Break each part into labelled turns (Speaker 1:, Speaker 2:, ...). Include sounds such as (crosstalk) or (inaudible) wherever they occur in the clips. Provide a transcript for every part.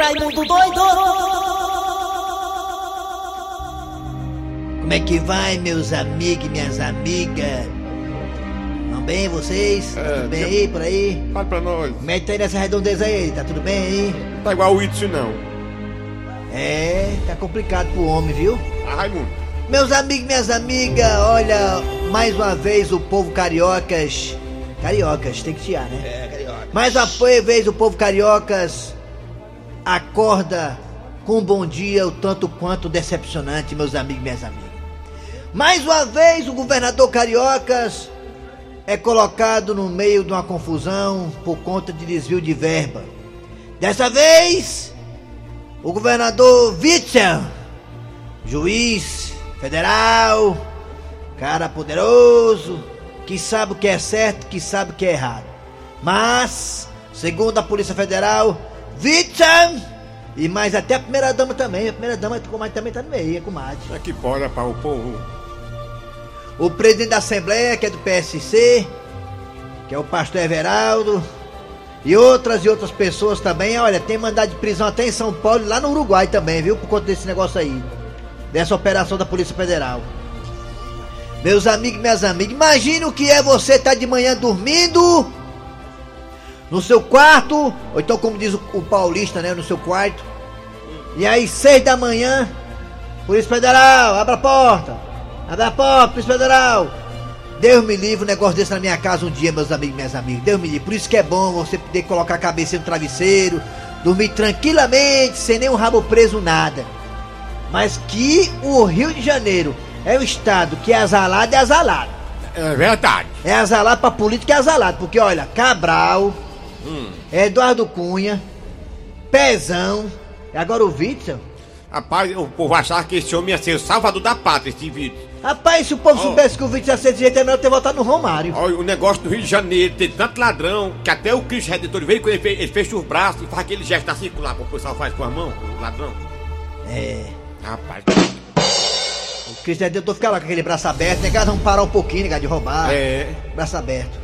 Speaker 1: Raimundo doido!
Speaker 2: Como é que vai, meus amigos e minhas amigas? Vão bem vocês?
Speaker 3: É,
Speaker 2: tudo bem aí, por aí?
Speaker 3: Fala pra nós.
Speaker 2: Como é que tá aí nessa redondeza aí? Tá tudo bem aí?
Speaker 3: Tá igual o Itzy, não.
Speaker 2: É, tá complicado pro homem, viu?
Speaker 3: Ah, Raimundo.
Speaker 2: Meus amigos e minhas amigas, olha, mais uma vez o povo cariocas. Cariocas, tem que tirar, né?
Speaker 3: É, carioca.
Speaker 2: Mais uma vez o povo cariocas acorda com um bom dia, o tanto quanto decepcionante, meus amigos e minhas amigas. Mais uma vez o governador cariocas é colocado no meio de uma confusão por conta de desvio de verba. Dessa vez, o governador Witzel, juiz federal, cara poderoso, que sabe o que é certo, que sabe o que é errado. Mas, segundo a Polícia Federal, Witzel e mais até a primeira dama também, a primeira dama comadre também tá no meio, comadre.
Speaker 3: É que pode, para o povo.
Speaker 2: O presidente da Assembleia, que é do PSC, que é o pastor Everaldo, e outras e outras pessoas também. Olha, tem mandado de prisão até em São Paulo e lá no Uruguai também, viu? Por conta desse negócio aí. Dessa operação da Polícia Federal. Meus amigos e minhas amigas, imagine o que é você estar de manhã dormindo no seu quarto, ou então como diz o, o paulista, né? No seu quarto. E aí, seis da manhã, Polícia Federal, abra a porta. Abra a porta, Polícia Federal. Deus me livre um negócio desse na minha casa um dia, meus amigos e minhas amigas. Deus me livre. Por isso que é bom você poder colocar a cabeça no travesseiro, dormir tranquilamente, sem nenhum rabo preso, nada. Mas que o Rio de Janeiro é um estado que é azalado, é azalado.
Speaker 3: É verdade.
Speaker 2: É azalado pra política, é azalado. Porque olha, Cabral, Eduardo Cunha, Pezão, e agora o Witzel.
Speaker 3: Rapaz, o povo achava que esse homem ia ser o salvador da pátria, esse vídeo.
Speaker 2: Rapaz, se o povo
Speaker 3: Oh.
Speaker 2: soubesse que o Witzel ia ser desse jeito, é melhor ter votado no Romário.
Speaker 3: Olha, o negócio do Rio de Janeiro tem tanto ladrão que até o Cristo Redentor veio quando ele, fe- ele fecha os braços e faz aquele gesto assim lá, o pessoal faz com a mão, o ladrão.
Speaker 2: É.
Speaker 3: Rapaz,
Speaker 2: O Cristo Redentor fica lá com aquele braço aberto, negado, vamos parar um pouquinho, negado, de roubar.
Speaker 3: é.
Speaker 2: Braço aberto.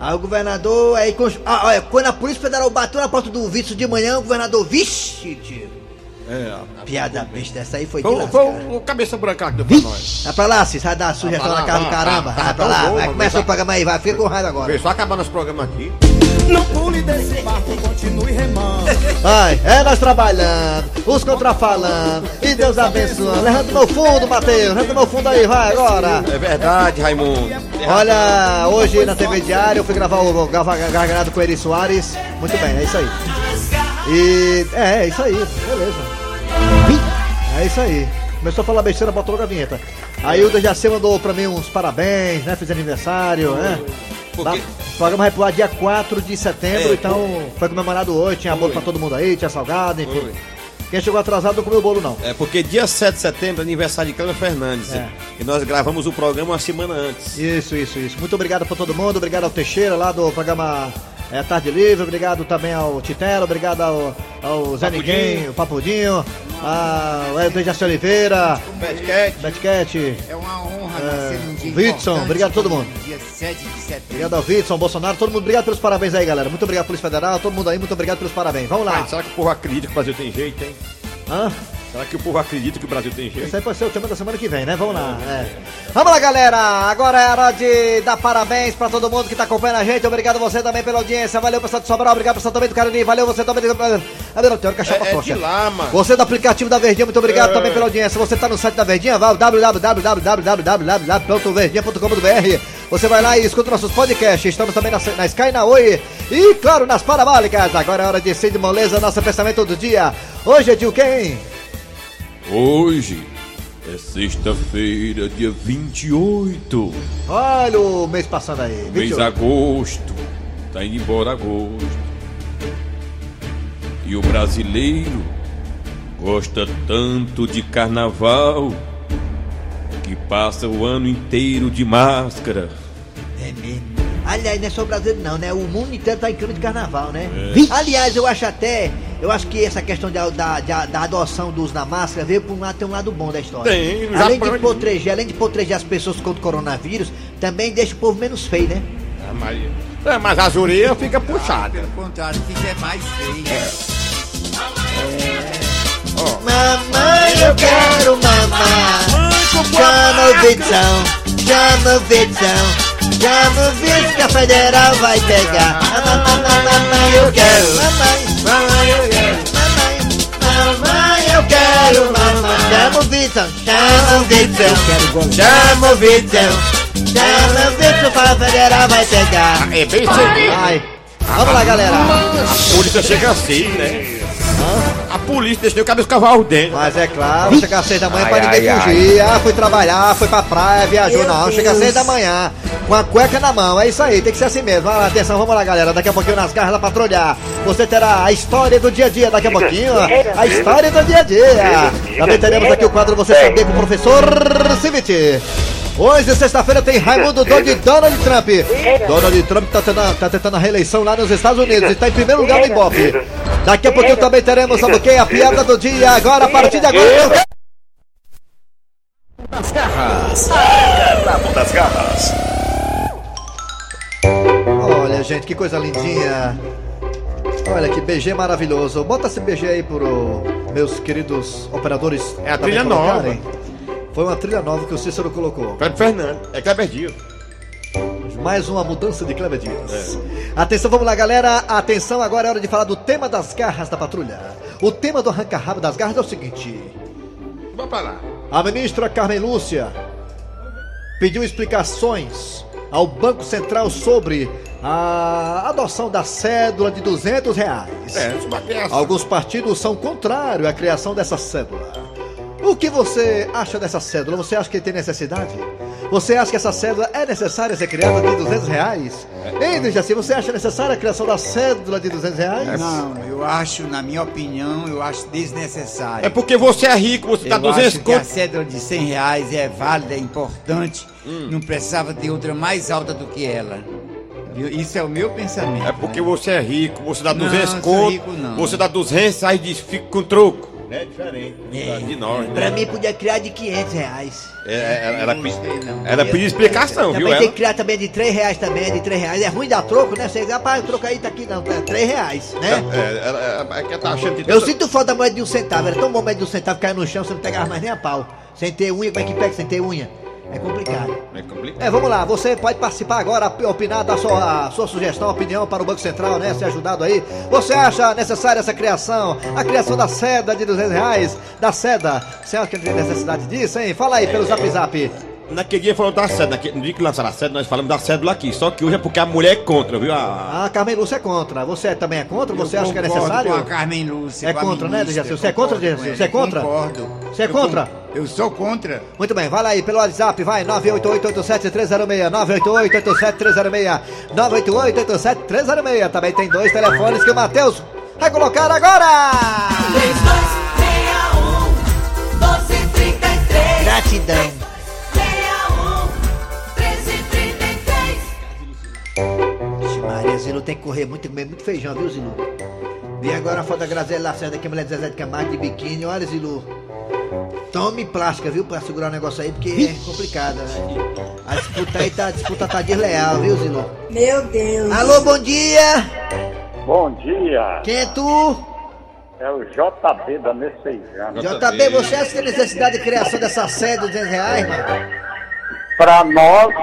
Speaker 2: Aí o governador, aí ah, olha, quando a Polícia Federal bateu na porta do Witzel de manhã, o governador, vixe, tio.
Speaker 3: É.
Speaker 2: Piada besta, essa aí foi de
Speaker 3: Foi,
Speaker 2: lascar.
Speaker 3: foi o, cabeça branca que deu pra nós.
Speaker 2: Vai pra lá, Cis, vai dar sugestão
Speaker 3: Vai pra
Speaker 2: na cara do caramba.
Speaker 3: vai,
Speaker 2: Vai pra
Speaker 3: vai,
Speaker 2: lá,
Speaker 3: vai,
Speaker 2: começa o programa aí, vai, fica com raiva agora.
Speaker 3: Só acabar nosso programa aqui.
Speaker 4: Não pule desse barco, continue remando.
Speaker 2: Vai, é nós trabalhando, os contrafalando, e Deus abençoando. Levanta meu fundo, Matheus, levanta meu fundo aí, vai agora.
Speaker 3: É verdade, Raimundo.
Speaker 2: Olha, hoje na TV Diário eu fui gravar o Gargalhado com o Eri Soares. Muito bem, é isso aí. E. É, é isso aí, beleza. É isso aí. Começou a falar besteira, botou logo a vinheta. A Hilda já se mandou pra mim uns parabéns, né? Fiz aniversário, né?
Speaker 3: Por quê?
Speaker 2: O programa vai pro ar dia 4 de setembro,
Speaker 3: É,
Speaker 2: então foi comemorado hoje, tinha bolo pra todo mundo aí, tinha salgado, enfim.
Speaker 3: Foi.
Speaker 2: Quem chegou atrasado não comeu bolo, não.
Speaker 5: É porque dia 7 de setembro é aniversário de Cláudio Fernandes.
Speaker 2: É.
Speaker 5: E nós gravamos o programa uma semana antes.
Speaker 2: Isso, isso, isso. Muito obrigado pra todo mundo, obrigado ao Teixeira lá do programa é, Tarde Livre, obrigado também ao Titelo, obrigado ao, ao Zé. Ninguém, o Papudinho, ao Edson Jaci Oliveira,
Speaker 3: Betcat.
Speaker 2: Betcat,
Speaker 6: É uma honra
Speaker 2: É,
Speaker 6: nascer
Speaker 2: obrigado a todo mundo.
Speaker 6: Dia 7 de setembro.
Speaker 2: obrigado ao Witson, Bolsonaro, todo mundo, obrigado pelos parabéns aí, galera. Muito obrigado, Polícia Federal, todo mundo aí, muito obrigado pelos parabéns. Vamos lá.
Speaker 3: Mas será que o povo acredita que o Brasil tem jeito, hein?
Speaker 2: Hã?
Speaker 3: Será que o povo acredita que o Brasil tem jeito?
Speaker 2: Isso aí pode ser o tema da semana que vem, né? Vamos lá. é. Vamos lá, galera. Agora é hora de dar parabéns pra todo mundo que tá acompanhando a gente. Obrigado você também pela audiência. Valeu, pessoal de Sobral. Obrigado, pessoal também do Cariri. Valeu, você também do.
Speaker 3: É, é de lá, mano.
Speaker 2: Você do aplicativo da Verdinha, muito obrigado
Speaker 3: É.
Speaker 2: também pela audiência. Você tá no site da Verdinha, vai www.verdinha.com.br. Você vai lá e escuta nossos podcasts. Estamos também na, na Sky na Oi. E, claro, nas Parabólicas. Agora é hora de Cid Moleza, nosso pensamento do dia. Hoje é de quem?
Speaker 5: Hoje é sexta-feira, dia 28.
Speaker 2: Olha o mês passando aí.
Speaker 5: Mês
Speaker 2: 28.
Speaker 5: agosto. Tá indo embora agosto. E o brasileiro gosta tanto de carnaval que passa o ano inteiro de máscara.
Speaker 2: É mesmo. Aliás, não é só o brasileiro não, né? O mundo inteiro tá em clima de carnaval, né?
Speaker 5: É.
Speaker 2: Aliás, eu acho até, eu acho que essa questão da, da, da adoção do uso da máscara veio por um lado, tem um lado bom da história.
Speaker 3: Tem,
Speaker 2: além de proteger, além de proteger as pessoas contra o coronavírus, também deixa o povo menos feio, né?
Speaker 3: É, É, mas as orelhas fica puxada.
Speaker 6: Pelo contrário, fica é mais feio. É. Oh.
Speaker 7: Mamãe, eu quero mamar. É? Chama o Vitão, chama o Vitão, chama o Vitão que a federal vai pegar. Mamãe, eu quero mamãe mamãe, eu quero. Mamãe, eu quero. Mamãe, chama o Vitão, chama o Vitão. Chama o Vitão. Chama o Vitão que a federal vai pegar.
Speaker 3: É bem seguido.
Speaker 7: Vai. Vamos lá, galera.
Speaker 3: A polícia chega assim, né? A polícia deixa o cabeça cavalo dentro.
Speaker 7: Mas é claro, chega às seis da manhã
Speaker 8: Ai,
Speaker 7: pra ninguém
Speaker 8: ai,
Speaker 7: fugir. Ah, foi trabalhar, foi pra praia, viajou. não, chega às seis da manhã, com a cueca na mão. É isso aí, tem que ser assim mesmo. Lá, atenção, vamos lá, galera. Daqui a pouquinho nas garras da patrulha. Você terá a história do dia a dia daqui a pouquinho. A história do dia a dia. Também teremos aqui o quadro Você Saber com o professor Civit. Hoje, sexta-feira, tem Raimundo Dono de Donald Trump. Donald Trump tá tentando, tá tentando a reeleição lá nos Estados Unidos e tá em primeiro lugar no Ibope. Daqui a pouquinho também teremos, sabe o quê? A piada do dia. Agora, a partir de agora.
Speaker 8: Das garras. Garrabo das garras.
Speaker 7: Olha, gente, que coisa lindinha. Olha que BG maravilhoso. Bota esse BG aí pro meus queridos operadores.
Speaker 3: É a trilha
Speaker 7: colocarem. Foi uma trilha nova que o Cícero colocou.
Speaker 3: Cleber Fernando. É Kleber Dias.
Speaker 7: Mais uma mudança de Cleber Dias. Atenção, vamos lá, galera. Atenção, agora é hora de falar do tema das garras da patrulha. O tema do arranca-rabo das garras é o seguinte.
Speaker 3: Vamos pra lá.
Speaker 7: A ministra Carmen Lúcia pediu explicações ao Banco Central sobre a adoção da cédula de 200 reais.
Speaker 3: É, isso bater essa.
Speaker 7: Alguns partidos são contrários à criação dessa cédula. O que você acha dessa cédula? Você acha que tem necessidade? Você acha que essa cédula é necessária ser criada de 200 reais? Hein, Dejaci, você acha necessária a criação da cédula de 200 reais?
Speaker 6: Não, eu acho, na minha opinião, eu acho desnecessário.
Speaker 3: É porque você é rico, você dá
Speaker 6: eu
Speaker 3: 200
Speaker 6: acho que a
Speaker 3: conto.
Speaker 6: cédula de 100 reais é válida, é importante.
Speaker 3: Hum.
Speaker 6: Não precisava ter outra mais alta do que ela. Isso é o meu pensamento.
Speaker 3: É porque
Speaker 6: né?
Speaker 3: você é rico, você dá
Speaker 6: Não,
Speaker 3: 200
Speaker 6: sou
Speaker 3: conto.
Speaker 6: rico, não.
Speaker 3: Você dá 200, aí diz, fica com troco. É diferente de nós, né?
Speaker 7: Pra mim podia criar de 500 reais.
Speaker 3: É, é, ela, ela,
Speaker 6: Não
Speaker 3: pedi-
Speaker 6: gostei, não.
Speaker 3: ela pediu explicação, viu?
Speaker 7: Também tem
Speaker 3: Ela?
Speaker 7: que criar também de 3 reais também, de 3 reais. É ruim dar troco, né? Você, rapaz, o troco aí tá aqui não, é 3 reais, né?
Speaker 3: É, ela, é que ela tá achando que.
Speaker 7: Eu sinto falta da moeda de um centavo, era tão bom a moeda de um centavo cair no chão, você não pegava mais nem a pau. Sem ter unha, como é que pega sem ter unha? É complicado.
Speaker 3: É complicado.
Speaker 7: É, vamos lá, você pode participar agora, opinar, dar sua, a sua sugestão, opinião para o Banco Central, né? Ser ajudado aí. Você acha necessária essa criação? A criação da seda de 200 reais? Da seda? Você acha que tem necessidade disso, hein? Fala aí pelo zap zap.
Speaker 3: Naquele dia falou da cédula, naquele- no dia que lançaram a cédula, nós falamos da cédula aqui. Só que hoje é porque a mulher é contra, viu? A,
Speaker 7: Ah, Carmen Lúcia é contra. Você também é contra? Você
Speaker 6: Eu
Speaker 7: acha que é
Speaker 6: concordo
Speaker 7: necessário?
Speaker 6: Com a Carmen Lúcia.
Speaker 7: É
Speaker 6: com a
Speaker 7: contra, né, Dejaci? Você é contra, Dejaci? Você é contra?
Speaker 6: Concordo.
Speaker 7: Você é
Speaker 6: Eu
Speaker 7: contra?
Speaker 6: con- Eu sou contra.
Speaker 7: Muito bem, vai lá aí pelo WhatsApp, vai 988-87306, 988-87306, 988-87306. Também tem dois telefones que o Matheus vai colocar agora!
Speaker 9: 3261
Speaker 7: correr muito, comer muito feijão, viu, Zilu? Vi agora a foto da Graziela Lacerda, que é mulher de Zezé de Camargo de biquíni. Olha, Zilu. Tome plástica, viu, pra segurar o negócio aí, porque é complicado, né? A disputa aí tá, a disputa tá desleal, viu, Zilu?
Speaker 9: Meu Deus
Speaker 7: Alô, bom dia!
Speaker 10: Bom dia,
Speaker 7: Quem é tu?
Speaker 10: é o JB da Messejana.
Speaker 7: JB, você acha que tem necessidade de criação dessa sede de 200 reais, mano?
Speaker 10: Para nós,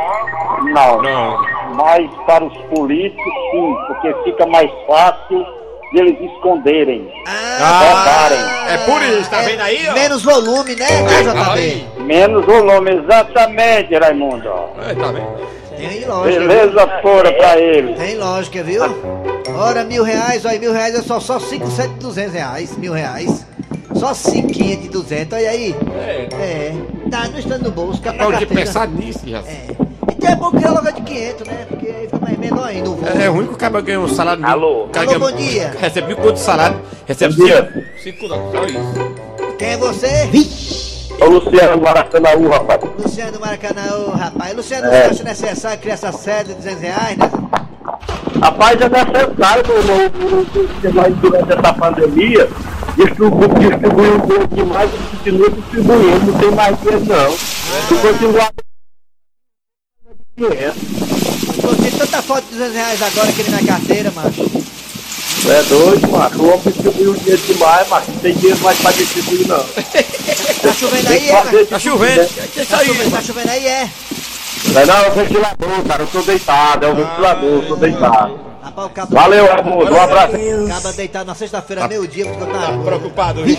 Speaker 10: não.
Speaker 3: Não.
Speaker 10: Mas para os políticos, sim, porque fica mais fácil de eles esconderem.
Speaker 7: Ah,
Speaker 3: é por isso, tá
Speaker 7: é
Speaker 3: vendo aí, ó?
Speaker 7: Menos volume, né, JB?
Speaker 10: Menos o nome, exatamente, Raimundo.
Speaker 3: É, tá vendo?
Speaker 7: Tem lógica.
Speaker 10: Beleza fora para eles.
Speaker 7: Tem lógica, viu? Ora, mil reais, olha, mil reais é só, só cinco, sete, duzentos reais, mil reais. Só cinquinha de duzentos, olha aí.
Speaker 3: É.
Speaker 7: É, tá, não está no bolso, fica pra
Speaker 3: Não, de
Speaker 7: carteira.
Speaker 3: pensar nisso, já.
Speaker 7: É. É bom criar logo de 500, né? Porque aí fica mais menor ainda o voo.
Speaker 3: É, é ruim que o cara ganha um salário.
Speaker 10: Alô?
Speaker 3: Cara
Speaker 7: Alô,
Speaker 3: ganha-
Speaker 7: bom dia.
Speaker 3: Recebe mil conto de salário, recebe
Speaker 10: Bom dia.
Speaker 3: cinco, não, só isso.
Speaker 7: Quem é você?
Speaker 10: É o Luciano Maracanãú, rapaz.
Speaker 7: Luciano Maracanã, Rapaz, Luciano,
Speaker 10: É.
Speaker 7: você acha necessário criar essa sede de 200 reais, né?
Speaker 10: Rapaz, é necessário, porque nós durante essa pandemia distribu distribuiu um pouco demais e continua distribuindo, não tem mais dinheiro não. Se continuar.
Speaker 7: Pô, tem tanta foto de 200 reais agora aqui na minha carteira, macho.
Speaker 11: Tu é doido, macho. O homem distribuiu o dinheiro demais, mas não tem dinheiro mais pra distribuir, não. (laughs)
Speaker 2: Tá chovendo aí,
Speaker 11: que
Speaker 2: é?
Speaker 11: fazer
Speaker 3: Tá chovendo.
Speaker 11: né?
Speaker 3: Que
Speaker 2: Tá
Speaker 3: aí?
Speaker 2: chovendo, tá chovendo aí, é?
Speaker 11: Não, não, é o ventilador, cara. Eu tô deitado, é o ventilador, eu tô deitado.
Speaker 2: Rapaz, cabo.
Speaker 11: Valeu, Raimundo. Um abraço.
Speaker 2: Acaba deitado na sexta-feira, meio-dia, porque eu tava.
Speaker 3: Preocupado, viu?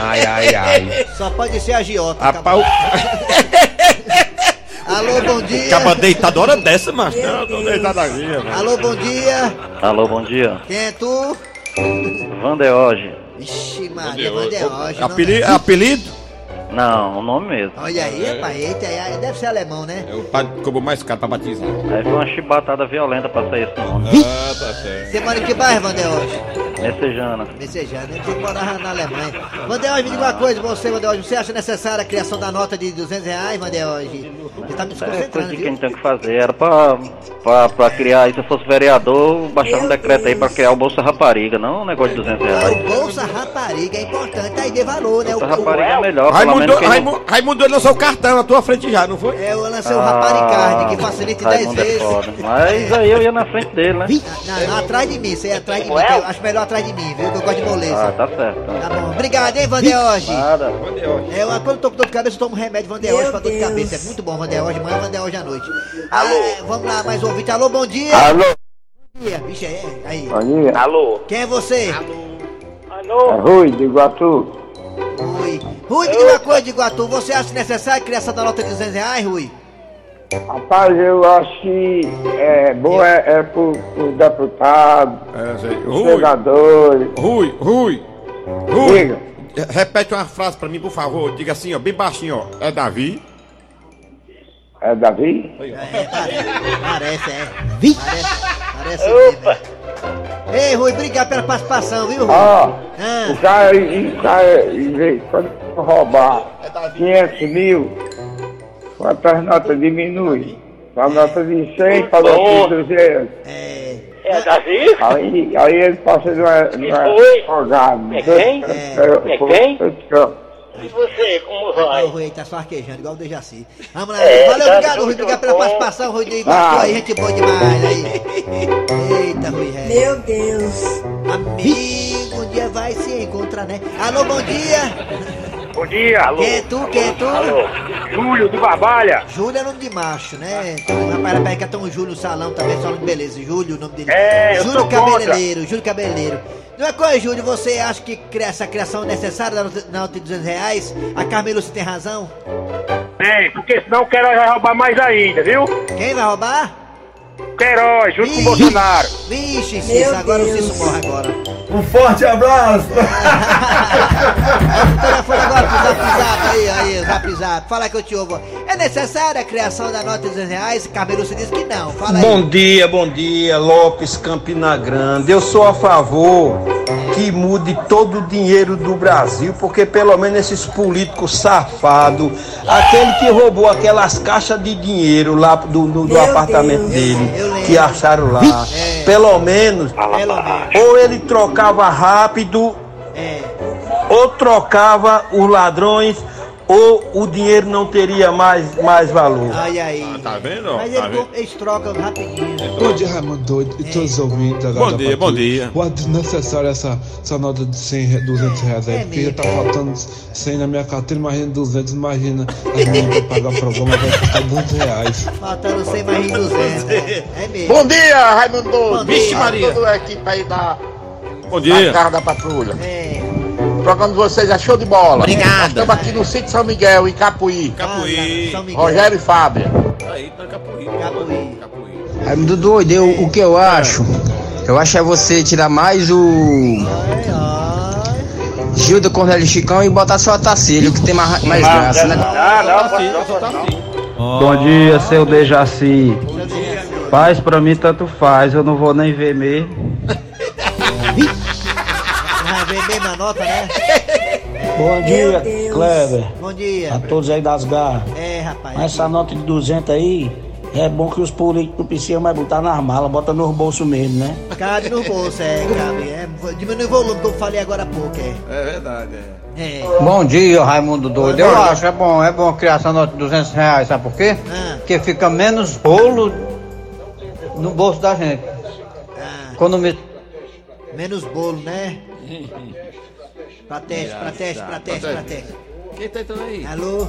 Speaker 5: Ai, ai, ai. (laughs)
Speaker 2: Só pode ser a Giota.
Speaker 3: Rapaz, (laughs)
Speaker 2: Alô, bom dia.
Speaker 3: acaba deitado hora dessa, macho. Não, tô deitado aqui, mano.
Speaker 2: Alô, bom dia.
Speaker 11: Alô, bom dia.
Speaker 2: Quem é tu?
Speaker 11: Vandeoge.
Speaker 2: Ixi, Maria, Vandeoge.
Speaker 3: Apelido? apelido?
Speaker 11: Não, o nome mesmo.
Speaker 2: Olha aí, rapaz, eita, aí deve ser alemão, né?
Speaker 3: É o padre que cobrou mais caro pra batizar.
Speaker 11: Aí foi uma chibatada violenta pra sair esse nome.
Speaker 3: Ah, tá certo.
Speaker 2: Você mora em que bairro, Vandeoge?
Speaker 11: Messejana.
Speaker 2: Messejana, né? Você morava na Alemanha. Vandeoge, me diga uma coisa, você, Vandeoge, você acha necessária a criação da nota de 200 reais, Vandeoge? Você tá me
Speaker 11: É coisa
Speaker 2: desconcentrando,
Speaker 11: de
Speaker 2: viu?
Speaker 11: quem tem que fazer. Era pra, pra, pra criar, aí se eu fosse vereador, baixar um decreto aí pra criar o Bolsa Rapariga, não um negócio de 200
Speaker 2: Ah,
Speaker 11: reais.
Speaker 2: O Bolsa Rapariga é importante, aí dê valor, né? O,
Speaker 11: Bolsa Rapariga é melhor, pelo
Speaker 3: Raimundo, Raimundo, Raimundo ele lançou o cartão na tua frente já, não foi?
Speaker 2: é, eu lancei o Raparicard, que facilita em 10
Speaker 11: Raimundo é
Speaker 2: vezes.
Speaker 11: foda. Mas aí eu ia na frente dele, né?
Speaker 2: Não, não, atrás de mim, você é atrás de mim. eu acho melhor atrás de mim, viu? Que eu gosto de
Speaker 11: Ah,
Speaker 2: moleza.
Speaker 11: tá certo.
Speaker 2: Tá bom. Obrigado, hein, Vandeoge?
Speaker 11: Nada.
Speaker 2: É, eu- quando eu tô com dor de cabeça, eu tomo remédio Vandeoge pra dor de cabeça. É muito bom, Vandeoge, manhã, Vandeoge à noite. Alô? vamos lá, mais um ouvinte. Alô, bom dia.
Speaker 11: Alô?
Speaker 2: Bom dia. Vixe, é, aí.
Speaker 11: Bom dia. Alô?
Speaker 2: Quem é você?
Speaker 11: É Rui, de Iguatu.
Speaker 2: Rui. Rui, me diga uma coisa de Iguatu. Você acha necessário a criação da nota de 200 reais, Rui?
Speaker 11: Rapaz, eu acho que é bom é, é pro, pro deputado,
Speaker 3: É, sei.
Speaker 11: pro
Speaker 3: Rui. Rui, Rui, Rui.
Speaker 11: Diga.
Speaker 3: Repete uma frase pra mim, por favor. Diga assim, ó, bem baixinho, ó. É Davi?
Speaker 11: É Davi?
Speaker 2: É, parece, parece, é. Parece, parece mesmo, é. Ei, Rui, obrigado pela participação, viu, Rui?
Speaker 11: Ó,
Speaker 2: Ah.
Speaker 11: o cara, o cara, em vez- roubar 500 mil, quantas notas diminui? A nota de 100 para nota de 200.
Speaker 2: É.
Speaker 12: É Davi?
Speaker 11: Aí, aí ele passa de uma, de uma.
Speaker 12: É quem?
Speaker 2: É.
Speaker 12: É quem? E você, como
Speaker 2: O
Speaker 12: vai?
Speaker 2: Rui aí tá só arquejando, igual o Dejaci. Vamos lá,
Speaker 12: É,
Speaker 2: valeu,
Speaker 12: tá
Speaker 2: obrigado, Rui,
Speaker 12: muito
Speaker 2: obrigado pela participação, Rui
Speaker 11: Ah.
Speaker 2: aí, gente boa demais aí. (laughs) Eita, Rui, é.
Speaker 9: Meu Deus.
Speaker 2: Amigo, um dia vai se encontrar, né? Alô, bom dia.
Speaker 11: Bom dia, alô.
Speaker 2: Quem é tu, quem é tu?
Speaker 11: Júlio de Barbalha.
Speaker 2: Júlio é nome de macho, né? Rapaz, rapaz, que tem um Júlio no salão também, só nome de beleza. Júlio, o nome dele.
Speaker 11: É,
Speaker 2: Júlio
Speaker 11: sou
Speaker 2: Cabeleireiro, Júlio Cabeleireiro. Não é coisa, Júlio, você acha que essa criação é necessária da nota de 200 reais? A Carmeluce tem razão?
Speaker 11: Tem, porque senão o Queiroz vai roubar mais ainda, viu?
Speaker 2: Quem vai roubar?
Speaker 11: Queiroz, junto com o Bolsonaro.
Speaker 2: Vixe,
Speaker 9: Meu
Speaker 2: agora
Speaker 9: Deus.
Speaker 2: o Cício morre agora.
Speaker 4: Um forte abraço!
Speaker 2: O (laughs) telefone agora pro zap zap aí, aí, zap zap. Fala que eu te ouvo. É necessária a criação da nota de 200 reais? Carmeluce diz que não. Fala aí.
Speaker 13: Bom dia, bom dia, Lopes Campina Grande. Eu sou a favor que mude todo o dinheiro do Brasil, porque pelo menos esses políticos safados, aquele que roubou aquelas caixas de dinheiro lá do, do- do apartamento
Speaker 9: Deus.
Speaker 13: dele, que acharam lá,
Speaker 2: É.
Speaker 13: pelo menos, ou ele trocava rápido,
Speaker 2: É.
Speaker 13: ou trocava os ladrões, ou o dinheiro não teria mais, mais valor.
Speaker 2: Ai, aí.
Speaker 3: Tá vendo?
Speaker 2: Mas
Speaker 3: Tá
Speaker 2: eles,
Speaker 3: vendo?
Speaker 2: eles trocam rapidinho.
Speaker 14: Bom dia, Raimundo Doido e todos os ouvintes da
Speaker 3: Bom dia, bom dia.
Speaker 14: Eu acho necessário essa, essa nota de 100, re- 200 reais aí,
Speaker 2: É
Speaker 14: porque já tá faltando 100 na minha carteira, imagina 200, imagina as meninas pra pagar o programa, vai custar 200 reais.
Speaker 2: Faltando 100 mais de 200. É, é mesmo.
Speaker 15: Bom dia, Raimundo Doido.
Speaker 3: Vixe, Maria.
Speaker 15: Toda a equipe aí da,
Speaker 3: Bom
Speaker 15: da
Speaker 3: dia.
Speaker 15: Carro da Patrulha.
Speaker 2: É.
Speaker 15: O programa de vocês é show de bola.
Speaker 3: Obrigado.
Speaker 15: Nós estamos aqui no sítio São Miguel, em Capuí.
Speaker 3: Capuí.
Speaker 2: Ah.
Speaker 15: Rogério e Fábia.
Speaker 3: Aí, tá Capuí.
Speaker 2: Capuí.
Speaker 3: Capuí.
Speaker 6: Eu, o que eu acho? Eu acho é você tirar mais o
Speaker 2: Ai, ai.
Speaker 6: Gil do Cornélio Chicão e botar só a Tacílio, que tem mais, mais graça, né?
Speaker 11: Ah, não.
Speaker 16: Bom dia, seu Dejaci. Faz pra mim tanto faz, eu não vou nem ver mesmo.
Speaker 2: Vai ver mesmo a nota, né?
Speaker 16: Bom
Speaker 9: dia.
Speaker 16: Kleber.
Speaker 2: Bom dia.
Speaker 16: todos aí das garras.
Speaker 2: É, rapaz.
Speaker 16: Essa nota de 200 aí, é bom que os políticos não precisam mais botar nas malas, bota nos bolsos mesmo, né?
Speaker 2: Cabe no bolso, é, cabe. É, diminui o volume que eu falei agora há pouco, é.
Speaker 3: É verdade, é.
Speaker 2: É.
Speaker 6: Bom dia, Raimundo doido.
Speaker 2: Eu
Speaker 6: acho é bom, é bom criar essa nota de 200 reais, sabe por quê?
Speaker 2: Ah,
Speaker 6: Porque fica menos rolo no bolso da gente.
Speaker 2: ah.
Speaker 6: Quando me
Speaker 2: Menos bolo, né? (laughs) Pra teste, pra teste, pra teste, pra teste.
Speaker 3: Quem tá entrando aí?
Speaker 2: Alô?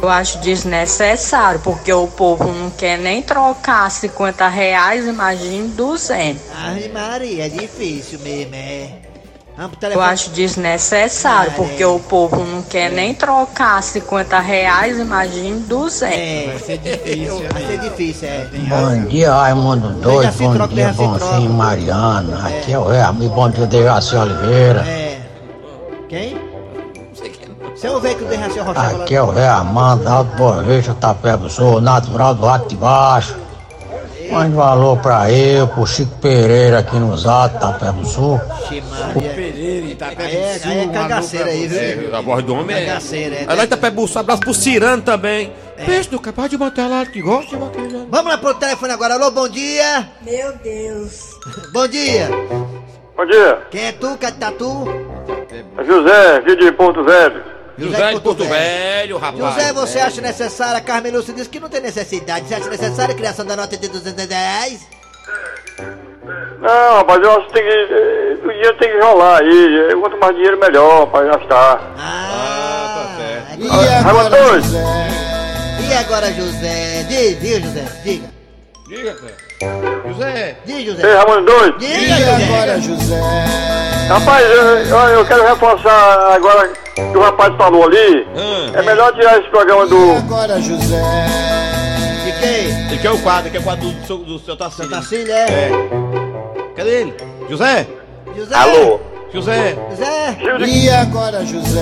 Speaker 17: Eu acho desnecessário, porque o povo não quer nem trocar 50 reais, imagine 200.
Speaker 2: Ai, Maria, é difícil mesmo, é. Pro
Speaker 17: Eu acho desnecessário, porque o povo não quer nem trocar 50 reais, imagine 200.
Speaker 2: É, vai ser difícil. Vai ser difícil, é.
Speaker 18: Bom dia, Raimundo Doido. Bom dia, Bonzinho Mariana. Aqui é o Amigo. Bom dia, Dejaci Oliveira.
Speaker 2: É. Quem? Você é o velho que o Derraci Rochava lá.
Speaker 18: Aqui é o Rei Armando, Alto Boa Vista, Tapeba Sul, natural do Rato de Baixo. Mande valor pra eu, pro Chico Pereira aqui nos Atos, Tapeba Sul.
Speaker 3: Pereira, Itapé
Speaker 2: Aí é- aí é cagaceira aí, viu?
Speaker 3: É, a voz do homem é.
Speaker 2: Cagaceira, é.
Speaker 3: Aí lá em Itapé-Buçu, abraço pro Cirano também. Peixe do capaz de bater lá, que gosta de bater lá.
Speaker 2: Vamos lá pro telefone agora. Alô, bom dia.
Speaker 9: Meu Deus.
Speaker 2: Bom dia.
Speaker 11: Bom dia.
Speaker 2: Quem é tu, Catatu?
Speaker 11: José, aqui de Porto Velho.
Speaker 3: José de Porto Velho, rapaz.
Speaker 2: José, você acha necessária? A Carmen Lúcia disse que não tem necessidade. Você acha necessária a criação da nota de 210?
Speaker 11: Não, rapaz, eu acho que tem que. eh, O dinheiro tem que rolar aí. Eh, Quanto mais dinheiro, melhor pra gastar.
Speaker 2: Ah, tá certo.
Speaker 11: Ah, Raimundo Doido.
Speaker 2: E agora, José? Diga, José, diga.
Speaker 3: Diga, Clé. José.
Speaker 2: Diga, José.
Speaker 11: Ei, Raimundo Doido.
Speaker 2: Diga, José.
Speaker 11: Rapaz, eu, eu, quero reforçar agora que o rapaz falou ali. É melhor tirar esse programa do.
Speaker 2: agora, José? De quem?
Speaker 3: Ele quer o quadro, quer o quadro do seu, do seu Tacílio.
Speaker 2: Tacílio, é?
Speaker 3: Cadê ele? José?
Speaker 2: José.
Speaker 11: Alô?
Speaker 3: José.
Speaker 2: José.
Speaker 11: E
Speaker 2: agora, José?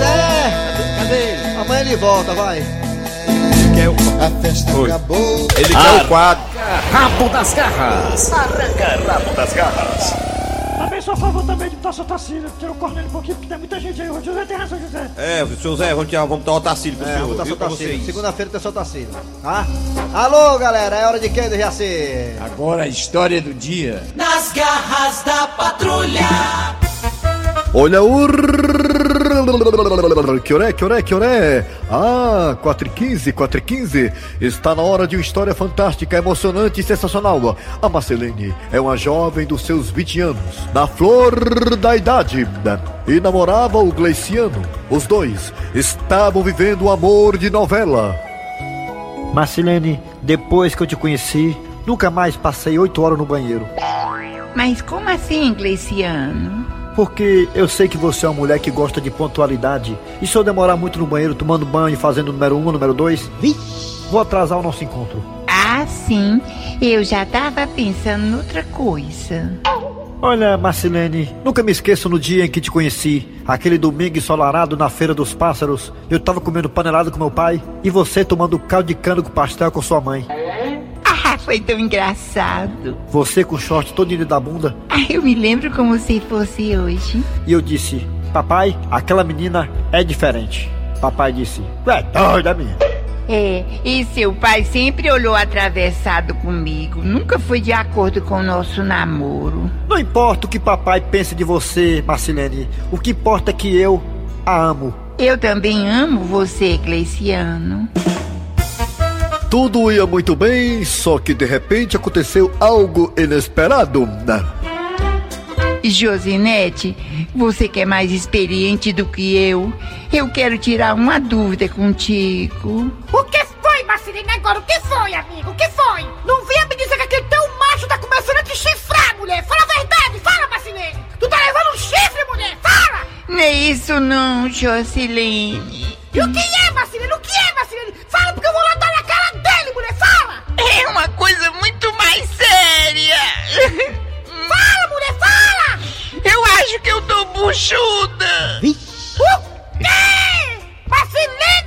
Speaker 2: Cadê ele? Amanhã ele volta, vai.
Speaker 1: A festa acabou.
Speaker 3: Ele quer o quadro.
Speaker 1: Rabo das garras. Arranca rabo das garras.
Speaker 19: Também sou a favor também de botar seu Tacílio, porque eu cornei um pouquinho, porque tem muita gente aí. O José tem razão, José.
Speaker 3: É, seu Zé, vamos, tirar, vamos dar o Tacílio pro
Speaker 2: É,
Speaker 3: senhor. pra
Speaker 2: Tacílio.
Speaker 3: vocês.
Speaker 2: Segunda-feira tem seu Tacílio, tá? Alô, galera, é hora de quem do Jaci?
Speaker 6: Agora a história do dia.
Speaker 9: Nas garras da patrulha.
Speaker 7: Olha o. Que hora é, que hora é, que hora é? Ah, 4 e 15, 4 e 15. Está na hora de uma história fantástica, emocionante e sensacional. A Marcelene é uma jovem dos seus 20 anos, na flor da idade, e namorava o Gleiciano. Os dois estavam vivendo um amor de novela.
Speaker 20: Marcelene, depois que eu te conheci, nunca mais passei oito horas no banheiro.
Speaker 21: Mas como assim, Gleiciano?
Speaker 20: Porque eu sei que você é uma mulher que gosta de pontualidade. E se eu demorar muito no banheiro tomando banho, fazendo o número um, número dois, vou atrasar o nosso encontro.
Speaker 21: Ah, sim. Eu já tava pensando noutra coisa.
Speaker 20: Olha, Marcelene, nunca me esqueço no dia em que te conheci. Aquele domingo ensolarado na Feira dos Pássaros. Eu tava comendo panelado com meu pai e você tomando caldo de cana com pastel com sua mãe.
Speaker 21: Foi tão engraçado.
Speaker 20: Você com short todinho da bunda.
Speaker 21: Ah, eu me lembro como se fosse hoje.
Speaker 20: E eu disse, papai, aquela menina é diferente. Papai disse, tu é doida, minha.
Speaker 21: É, e seu pai sempre olhou atravessado comigo. Nunca foi de acordo com o nosso namoro.
Speaker 20: Não importa o que papai pense de você, Marcelene. O que importa é que eu a amo.
Speaker 21: Eu também amo você, Gleiciano.
Speaker 7: Tudo ia muito bem, só que de repente aconteceu algo inesperado.
Speaker 21: Josinete, você que é mais experiente do que eu, eu quero tirar uma dúvida contigo.
Speaker 10: O que foi, Marcelina? Agora, o que foi, amigo? O que foi? Não venha me dizer que aquele teu macho tá começando a te chifrar, mulher. Fala a verdade, fala, Marcelene. Tu tá levando um chifre, mulher. Fala!
Speaker 21: Não é isso não, Josilene.
Speaker 10: E o que é, Marcelene? O que é, Marcelene? Fala porque eu vou lá dar
Speaker 21: É uma coisa muito mais séria.
Speaker 10: Fala, mulher, fala!
Speaker 21: Eu acho que eu tô buchuda.
Speaker 10: O quê? Marcelene,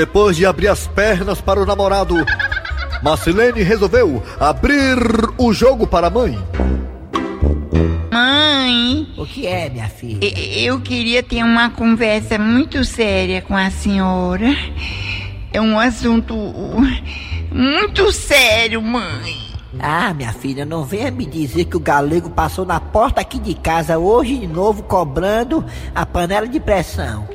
Speaker 7: depois de abrir as pernas para o namorado, (laughs) Marcelene resolveu abrir o jogo para a mãe.
Speaker 21: Mãe,
Speaker 22: O que é, minha filha?
Speaker 21: eu queria ter uma conversa muito séria com a senhora. É um assunto muito sério, mãe.
Speaker 22: Ah, minha filha, não venha me dizer que o galego passou na porta aqui de casa hoje de novo cobrando a panela de pressão.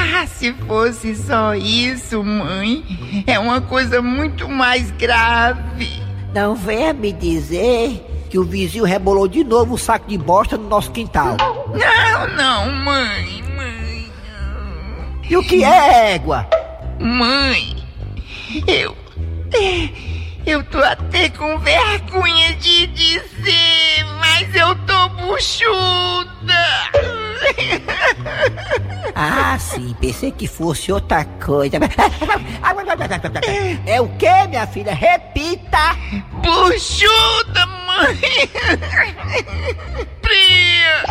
Speaker 21: Ah, se fosse só isso, mãe. É uma coisa muito mais grave.
Speaker 22: Não venha me dizer que o vizinho rebolou de novo o saco de bosta no nosso quintal.
Speaker 21: Não, não, mãe, mãe.
Speaker 22: E o que é, égua?
Speaker 21: Mãe, eu. Eu tô até com vergonha de dizer, mas eu tô buchuda. (laughs)
Speaker 22: Ah, sim, pensei que fosse outra coisa. É o que, minha filha? Repita!
Speaker 21: Buchuda, mãe! Pria!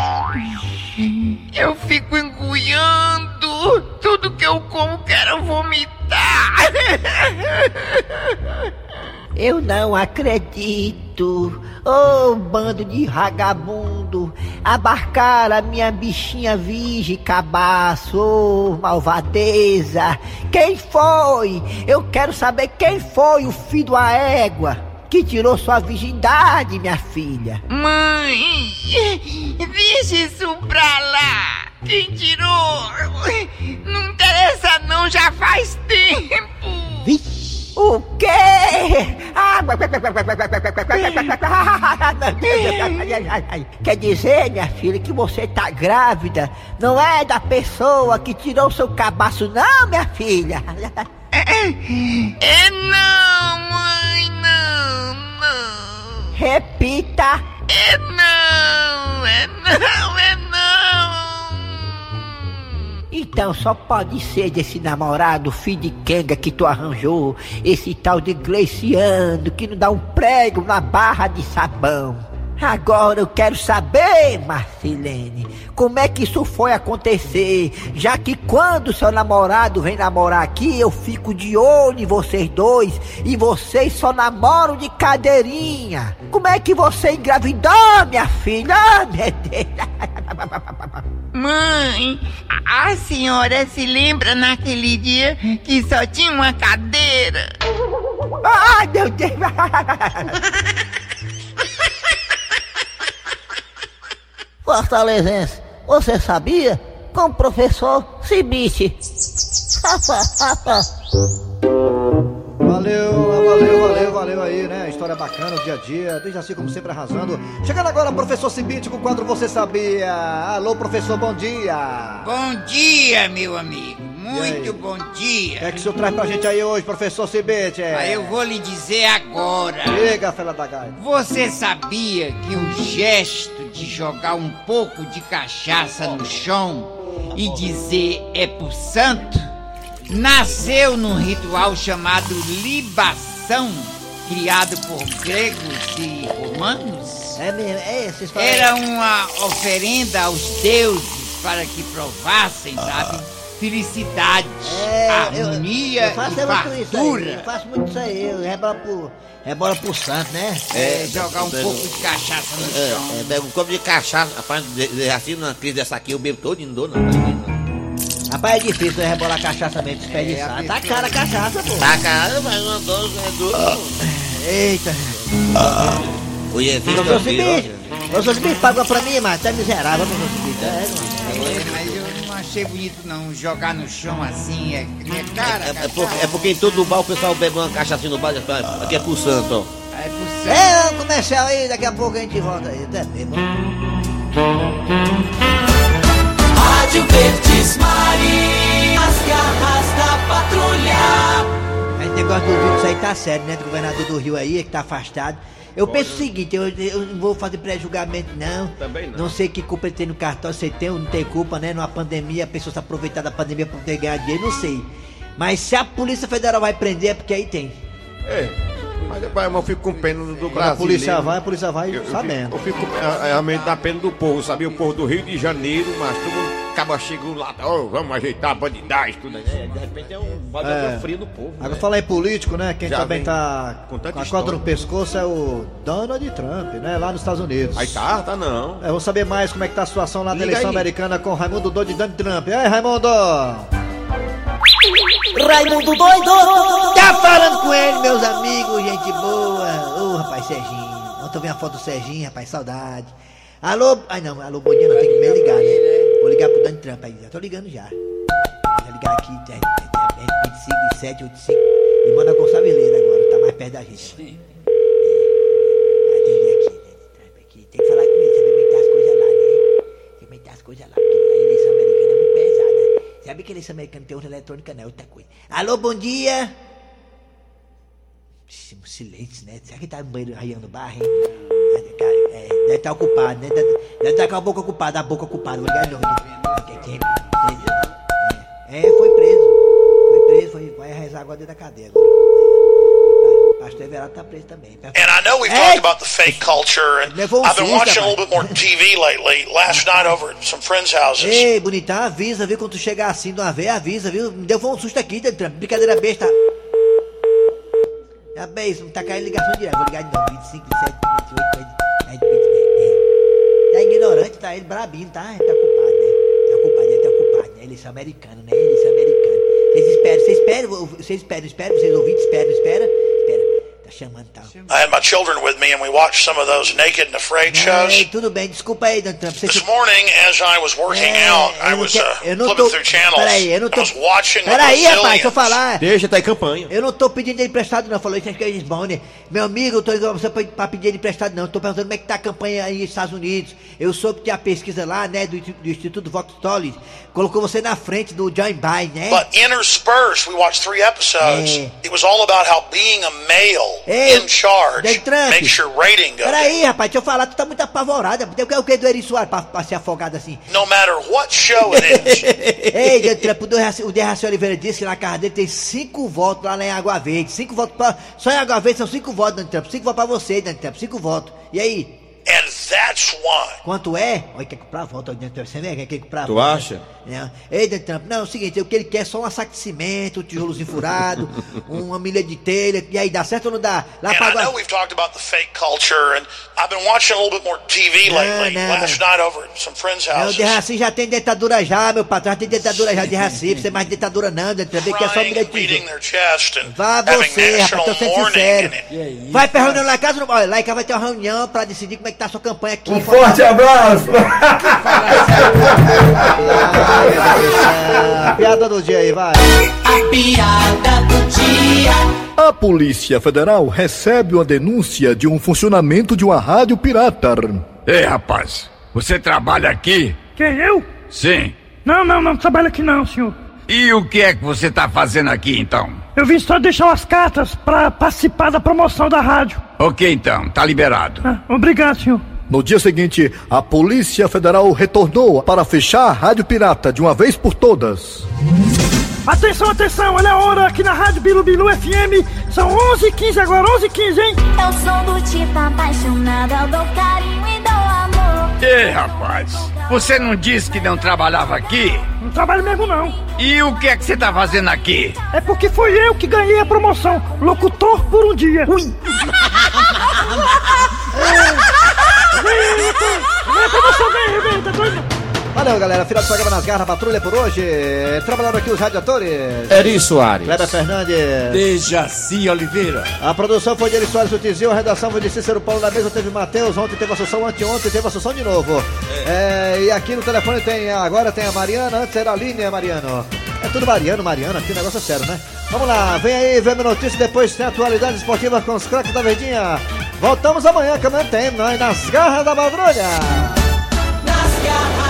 Speaker 21: Eu fico engulhando tudo que eu como, quero vomitar!
Speaker 22: Eu não acredito. Ô bando de vagabundo, abarcar a minha bichinha virgem, cabaço, ô malvadeza. Quem foi? Eu quero saber quem foi o filho da égua que tirou sua virgindade, minha filha.
Speaker 21: Mãe, deixa isso pra lá. Quem tirou? Não interessa não, já faz tempo.
Speaker 22: O quê? Quer dizer, minha filha, que você tá grávida? Não é da pessoa que tirou seu cabaço, não, minha filha?
Speaker 21: É não, mãe, não, não.
Speaker 22: Repita.
Speaker 21: É não, é não, é não.
Speaker 22: Então só pode ser desse namorado filho de Kenga que tu arranjou, esse tal de Gleiciano que não dá um prego na barra de sabão. Agora eu quero saber, Marcelene, como é que isso foi acontecer, já que quando seu namorado vem namorar aqui, eu fico de olho em vocês dois e vocês só namoram de cadeirinha. Como é que você engravidou, minha filha? Ah, meu Deus. (laughs)
Speaker 21: Mãe, a senhora se lembra naquele dia que só tinha uma cadeira?
Speaker 22: Ai, meu Deus! Fortalezense, você sabia? Com o professor Cibite. (laughs)
Speaker 2: Valeu, valeu, valeu, valeu aí, né? História bacana, o dia a dia, desde assim como sempre arrasando. Chegando agora, professor Cibite com o quadro Você Sabia. Alô, professor, bom dia.
Speaker 6: Bom dia, meu amigo. Muito bom
Speaker 2: O
Speaker 6: dia.
Speaker 2: que é que o senhor traz pra gente aí hoje, professor Cibite?
Speaker 6: Aí eu vou lhe dizer agora.
Speaker 2: Diga, fela da gaita.
Speaker 6: Você sabia que o gesto de jogar um pouco de cachaça no chão e dizer é pro santo nasceu num ritual chamado libação, criado por gregos e romanos?
Speaker 22: É mesmo, é, vocês falam-
Speaker 6: Era uma oferenda aos deuses para que provassem, sabe? Felicidade,
Speaker 22: É, eu-
Speaker 6: harmonia
Speaker 22: eu faço
Speaker 6: e
Speaker 22: muito isso aí,
Speaker 6: fartura.
Speaker 22: eu faço muito isso aí, eu rebola pro, rebola pro santo, né?
Speaker 6: É, jogar um pouco de cachaça no chão.
Speaker 3: É, é, pega um copo de cachaça, rapaz, de- de- assim, numa crise dessa aqui, eu bebo todo e não dou, não.
Speaker 22: Rapaz, é difícil né, rebolar cachaça mesmo, desperdiçar. tá cara a cachaça, pô.
Speaker 3: Tá, cara, mas uma dose é duro. (laughs)
Speaker 22: Eita.
Speaker 3: O Iezinho
Speaker 22: Professor
Speaker 3: Campiro,
Speaker 22: Cibite, professor Cibite, paga pra mim, mas tá miserável, professor Cibite. É, mano.
Speaker 6: É, mas eu não achei bonito não, jogar no chão assim, é, é cara,
Speaker 3: É, é, porque, é porque em todo bar o pessoal bebe uma cachaça no bar e fala, aqui é pro santo, ó.
Speaker 6: É pro
Speaker 22: É, um comercial aí, daqui a pouco a gente volta aí. Até bêbado.
Speaker 9: Rádio Verdes Maria, as garras da patrulha.
Speaker 2: Esse negócio do Rio, isso aí tá sério, né? Do governador do Rio aí, que tá afastado. Eu penso o seguinte, eu, eu não vou fazer pré-julgamento, não.
Speaker 3: Também não.
Speaker 2: Não sei que culpa ele tem no cartão, se tem ou não tem culpa, né? Numa pandemia, a pessoa se aproveitar da pandemia pra poder ganhar dinheiro, não sei. Mas se a Polícia Federal vai prender, é porque aí tem.
Speaker 3: É, mas depois eu fico com pena do
Speaker 2: Quando
Speaker 3: Brasil.
Speaker 2: a polícia vai, a polícia vai
Speaker 3: Eu, eu
Speaker 2: sabendo.
Speaker 3: fico, eu fico é, realmente da pena do povo, sabia? O povo do Rio de Janeiro, mas todo mundo acaba chegando lá, oh, vamos ajeitar a bandidagem, tudo. É, De repente é um bode
Speaker 2: É.
Speaker 3: frio no povo.
Speaker 2: Agora
Speaker 3: né?
Speaker 2: falar em político, né? Quem
Speaker 3: Já
Speaker 2: também tá
Speaker 3: com
Speaker 2: com
Speaker 3: tanta
Speaker 2: a corda no pescoço é o Donald Trump, né? Lá nos Estados Unidos.
Speaker 3: Aí tá, tá não.
Speaker 2: É, vamos saber mais como é que tá a situação lá
Speaker 3: Liga
Speaker 2: eleição
Speaker 3: aí.
Speaker 2: americana com Raimundo Doido e Donald Trump. E aí, Raimundo?
Speaker 22: Raimundo doido!
Speaker 2: Tá falando com ele, meus amigos, gente boa. Ô, rapaz, Serginho. Ontem eu vi uma foto do Serginho, rapaz, saudade. Alô? Ai, não, alô, bom dia, não, tem que me ligar, né? Vou ligar pro Donald Trump aí, já tô ligando já. Vou ligar aqui, é, é, é 25 785 e manda Gonçalves Leira agora, tá mais perto da gente. É, atender aqui, né, Trump aqui. Tem que falar com ele, saber é tá as coisas lá, né? É que tá as coisas lá, porque a eleição americana é muito pesada. Sabe que a eleição americana tem urna eletrônica, não é outra coisa. Alô, bom dia! Silêncio, né? Será que tá no banheiro raiando barra, hein? É, deve estar ocupado, né? Deve estar com a boca ocupada, a boca ocupada. Novo. É, é, foi preso. Foi preso, foi, vai rezar agora dentro da cadeia agora. Pastor Everardo tá preso também.
Speaker 23: And I know we've talked about the fake culture, and I've been watching a little bit more TV lately. Last night over at some friends' houses.
Speaker 2: Ei, bonitão, avisa, viu? Quando tu chegar assim de uma vez, avisa, viu? Me deu um susto aqui, Trump. Brincadeira besta. É bem, não tá caindo ligação direta. Vou ligar de novo. 25, 27, 28, 28, 28. Tá ignorante, tá? Ele brabinho, tá? Ele tá culpado, né? Tá culpado, ele tá culpado, né? Eleição americana, né? Eleição americana. Vocês esperam, vocês esperam, vocês esperam, esperam, vocês ouvintes esperam, espera, espera. Tá chamando?
Speaker 23: I had my children with me, and we watched some of those naked and afraid
Speaker 2: Ei,
Speaker 23: shows.
Speaker 2: tudo bem, desculpa aí, Donald Trump. Você
Speaker 23: This morning, as I was working out, I was uh,
Speaker 2: eu não
Speaker 23: flipping
Speaker 2: tô.
Speaker 23: through channels.
Speaker 2: Peraí, eu não tô.
Speaker 23: I was watching the
Speaker 2: Peraí, rapaz, deixa eu falar.
Speaker 3: Deixa, tá em campanha.
Speaker 2: Eu não tô pedindo emprestado, não. Falou isso que é Lisbon, Meu amigo, eu tô igual você pra- pedir emprestado, não. Eu tô perguntando como é que tá a campanha aí nos Estados Unidos. Eu soube que tem a pesquisa lá, né, do, do Instituto Vox Tolley. Colocou você na frente do John Biden, né?
Speaker 23: But interspersed, we watched three episodes.
Speaker 2: É.
Speaker 23: It was all about how being a male
Speaker 2: Ei,
Speaker 23: in charge
Speaker 2: Donald Trump.
Speaker 23: makes your rating go.
Speaker 2: Peraí, rapaz, deixa eu falar, tu tá muito apavorada. Tem o que é o que do Eri Soares pra, pra ser afogado assim?
Speaker 23: No matter what show it is. (laughs)
Speaker 2: Ei, Donald Trump, o Derraci- Oliveira disse que na casa dele tem cinco votos lá em Água Verde. Cinco votos pra. Só em Água Verde são cinco votos, Donald Trump. Cinco votos pra você, Donald Trump. Cinco votos. E aí?
Speaker 23: And that's why.
Speaker 2: Quanto é? Olha, quer comprar voto, Donald Trump. Você vê que quer comprar
Speaker 3: Tu
Speaker 2: voto, né?
Speaker 3: acha?
Speaker 2: Não. Ei, Donald Trump, não, é o seguinte, o que ele quer é só uma saco de cimento, um tijolozinho furado, (laughs) uma milha de telha. E aí, dá certo ou não dá? Lá
Speaker 23: And
Speaker 2: pra
Speaker 23: I know we've talked about the fake culture, and I've been watching a little bit more TV
Speaker 2: No,
Speaker 23: lately.
Speaker 2: no,
Speaker 23: Last night over at some friends'
Speaker 2: Não, o
Speaker 23: houses.
Speaker 2: Derraci já tem ditadura já, meu patrão. Já tem ditadura já de Raci. Você mais ditadura não, Donald Trump. Ele quer só milha de tijolo. Vá você, rapaz, tô sendo sincero. Vai pra reunião lá em casa, não- olha, lá em casa vai ter uma reunião pra decidir como é que tá a sua campanha aqui.
Speaker 4: Um forte abraço! (laughs)
Speaker 2: Piada do dia aí, vai.
Speaker 9: A piada do dia.
Speaker 7: A Polícia Federal recebe uma denúncia de um funcionamento de uma rádio pirata.
Speaker 24: Ei, rapaz, você trabalha aqui?
Speaker 19: Quem, eu?
Speaker 24: Sim.
Speaker 19: Não, não, não trabalho aqui não, senhor.
Speaker 24: E o que é que você tá fazendo aqui então?
Speaker 19: Eu vim só deixar umas cartas pra participar da promoção da rádio.
Speaker 24: Ok, então, tá liberado.
Speaker 19: Ah, obrigado, senhor.
Speaker 7: No dia seguinte, a Polícia Federal retornou para fechar a rádio pirata de uma vez por todas.
Speaker 19: Atenção, atenção, olha a hora aqui na Rádio Bilu Bilu FM. São 11h15 agora, 11h15, hein?
Speaker 25: Eu sou do tipo apaixonada, eu dou carinho e dou amor.
Speaker 24: Ei, rapaz, você não disse que não trabalhava aqui?
Speaker 19: Não trabalho mesmo não.
Speaker 24: E o que é que você tá fazendo aqui?
Speaker 19: É porque foi eu que ganhei a promoção. Locutor por um dia. Ui! Vem, locutor! Vem a promoção, vem, vem, tá doido?
Speaker 2: Valeu, galera. Final do programa nas garras, patrulha por hoje. Trabalharam aqui os radiadores.
Speaker 3: Eri Soares.
Speaker 2: Kleber Fernandes.
Speaker 3: Dejaci Oliveira.
Speaker 2: A produção foi de Eri Soares do Tizil, a redação foi de Cícero Paulo na mesa, teve Matheus, ontem teve a Assunção, anteontem teve a Assunção de novo. É, e aqui no telefone tem, agora tem a Mariana, antes era a Aline, é Mariano. É tudo Mariano, Mariana, aqui o negócio é sério, né? Vamos lá, vem aí, vem a notícia, depois tem atualidades esportivas com os craques da Verdinha. Voltamos amanhã, que amanhã tem, nós nas garras da madrugada.
Speaker 9: Nas garras